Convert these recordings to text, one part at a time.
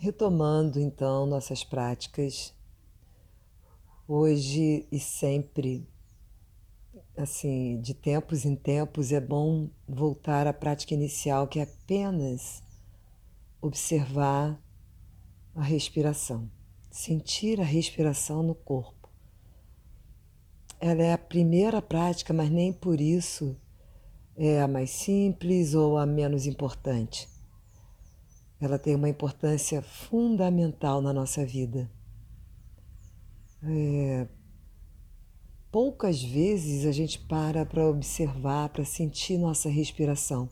Retomando então nossas práticas, hoje e sempre, assim, de tempos em tempos, é bom voltar à prática inicial, que é apenas observar a respiração, sentir a respiração no corpo. Ela é a primeira prática, mas nem por isso é a mais simples ou a menos importante ela tem uma importância fundamental na nossa vida. É, poucas vezes a gente para para observar, para sentir nossa respiração.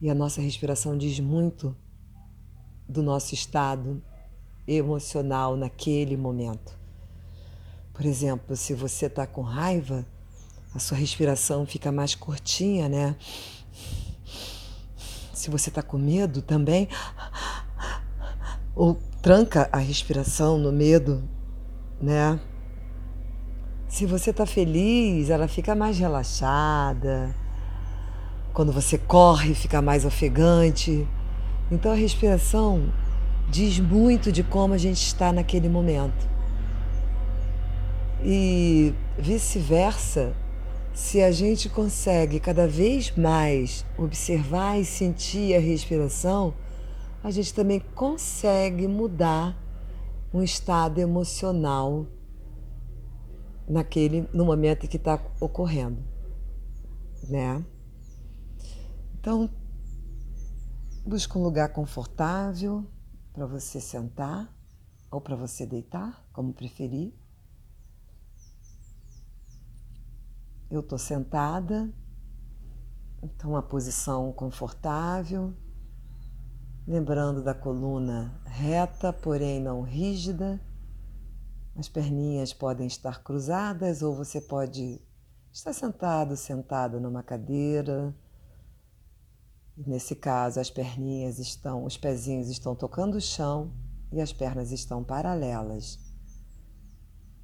E a nossa respiração diz muito do nosso estado emocional naquele momento. Por exemplo, se você está com raiva, a sua respiração fica mais curtinha, né? Se você está com medo também, ou tranca a respiração no medo, né? Se você está feliz, ela fica mais relaxada. Quando você corre, fica mais ofegante. Então a respiração diz muito de como a gente está naquele momento. E vice-versa, se a gente consegue cada vez mais observar e sentir a respiração, a gente também consegue mudar um estado emocional naquele no momento que está ocorrendo, né? Então, busca um lugar confortável para você sentar ou para você deitar, como preferir. Eu estou sentada, então uma posição confortável, lembrando da coluna reta, porém não rígida. As perninhas podem estar cruzadas ou você pode estar sentado, sentada numa cadeira. Nesse caso, as perninhas estão, os pezinhos estão tocando o chão e as pernas estão paralelas.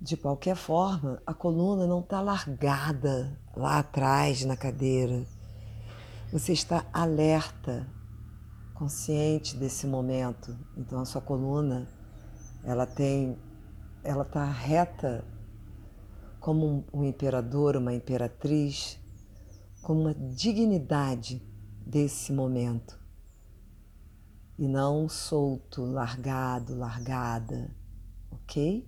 De qualquer forma, a coluna não está largada lá atrás na cadeira. Você está alerta, consciente desse momento. Então a sua coluna, ela tem, ela está reta como um, um imperador, uma imperatriz, com uma dignidade desse momento e não solto, largado, largada, ok?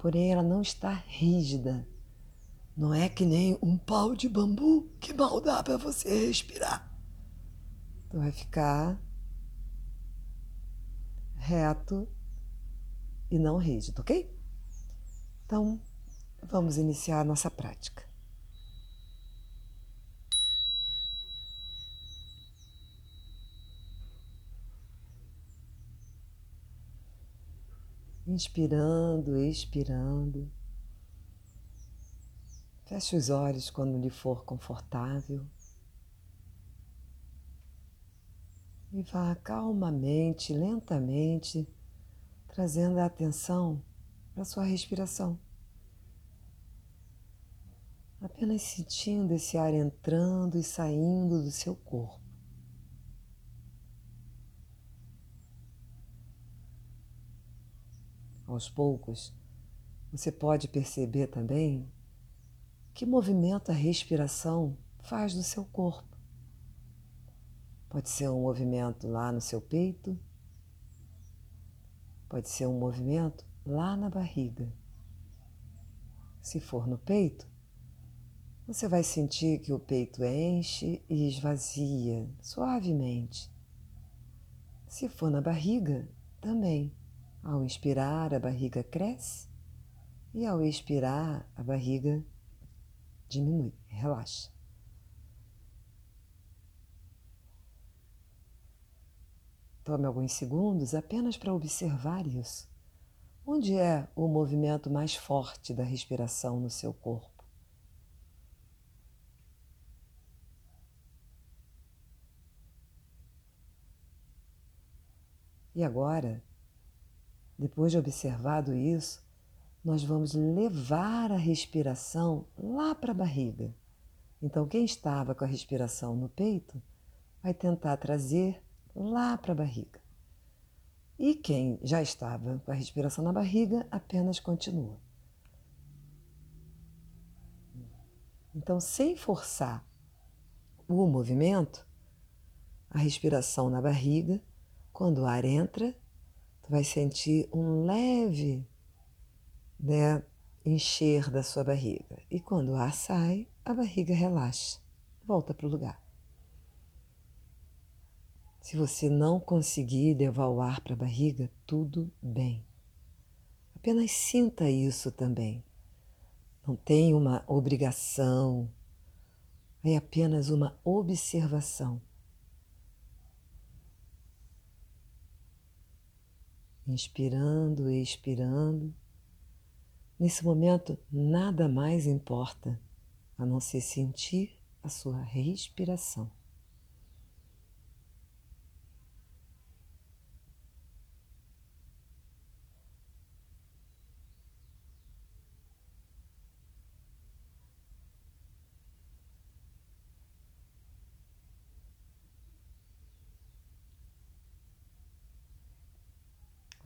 Porém ela não está rígida. Não é que nem um pau de bambu que mal dá para você respirar. Então vai ficar reto e não rígido, ok? Então vamos iniciar a nossa prática. Inspirando, expirando. Feche os olhos quando lhe for confortável. E vá calmamente, lentamente, trazendo a atenção para a sua respiração. Apenas sentindo esse ar entrando e saindo do seu corpo. Aos poucos, você pode perceber também que movimento a respiração faz no seu corpo. Pode ser um movimento lá no seu peito, pode ser um movimento lá na barriga. Se for no peito, você vai sentir que o peito enche e esvazia suavemente. Se for na barriga, também. Ao inspirar, a barriga cresce e ao expirar, a barriga diminui, relaxa. Tome alguns segundos apenas para observar isso. Onde é o movimento mais forte da respiração no seu corpo? E agora, depois de observado isso, nós vamos levar a respiração lá para a barriga. Então, quem estava com a respiração no peito vai tentar trazer lá para a barriga. E quem já estava com a respiração na barriga apenas continua. Então, sem forçar o movimento, a respiração na barriga, quando o ar entra, vai sentir um leve né, encher da sua barriga. E quando o ar sai, a barriga relaxa, volta para o lugar. Se você não conseguir levar o ar para a barriga, tudo bem. Apenas sinta isso também. Não tem uma obrigação, é apenas uma observação. Inspirando e expirando. Nesse momento, nada mais importa a não ser sentir a sua respiração.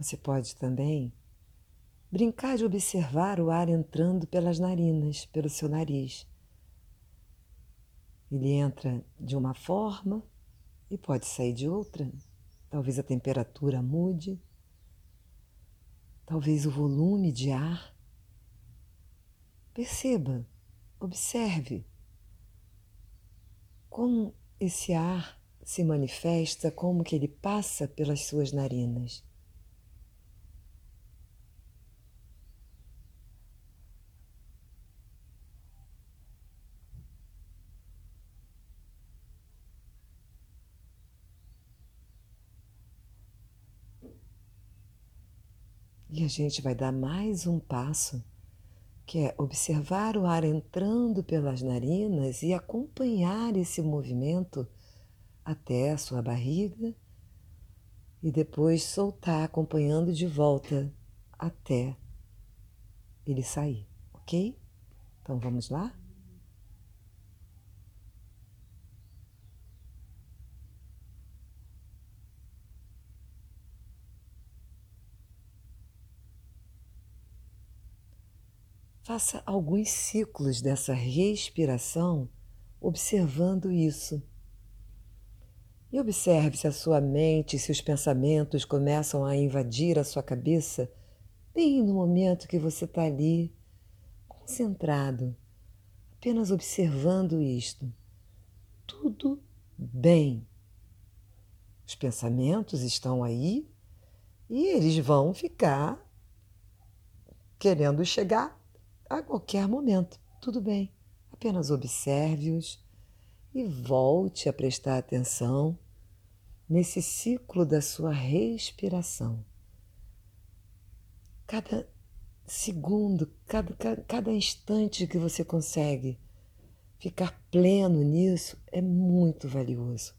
Você pode também brincar de observar o ar entrando pelas narinas, pelo seu nariz. Ele entra de uma forma e pode sair de outra. Talvez a temperatura mude, talvez o volume de ar. Perceba, observe como esse ar se manifesta, como que ele passa pelas suas narinas. E a gente vai dar mais um passo, que é observar o ar entrando pelas narinas e acompanhar esse movimento até a sua barriga e depois soltar, acompanhando de volta até ele sair, ok? Então vamos lá? Faça alguns ciclos dessa respiração observando isso. E observe se a sua mente, se os pensamentos começam a invadir a sua cabeça bem no momento que você está ali, concentrado, apenas observando isto. Tudo bem. Os pensamentos estão aí e eles vão ficar querendo chegar a qualquer momento. Tudo bem, apenas observe-os e volte a prestar atenção nesse ciclo da sua respiração. Cada segundo, cada, cada, cada instante que você consegue ficar pleno nisso é muito valioso.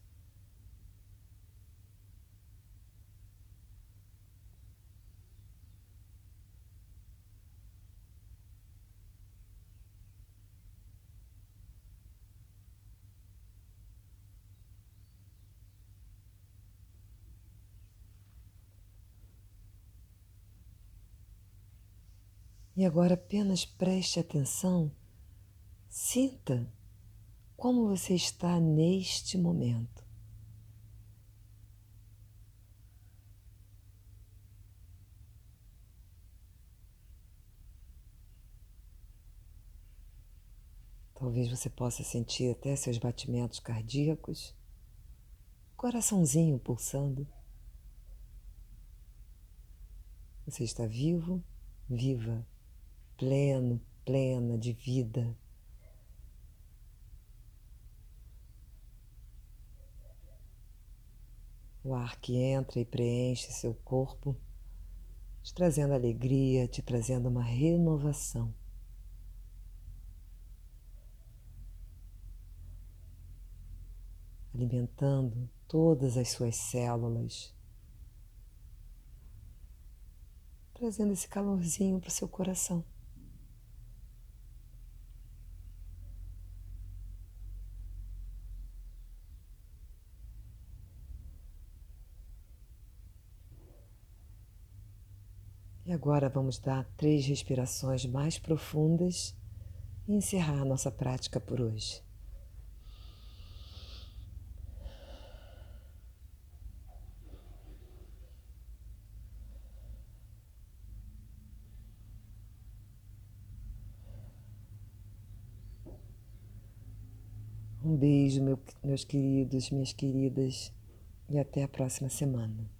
E agora apenas preste atenção, sinta como você está neste momento. Talvez você possa sentir até seus batimentos cardíacos, coraçãozinho pulsando. Você está vivo, viva pleno, plena de vida. O ar que entra e preenche seu corpo, te trazendo alegria, te trazendo uma renovação. Alimentando todas as suas células, trazendo esse calorzinho para o seu coração. Agora vamos dar três respirações mais profundas e encerrar a nossa prática por hoje. Um beijo, meu, meus queridos, minhas queridas, e até a próxima semana.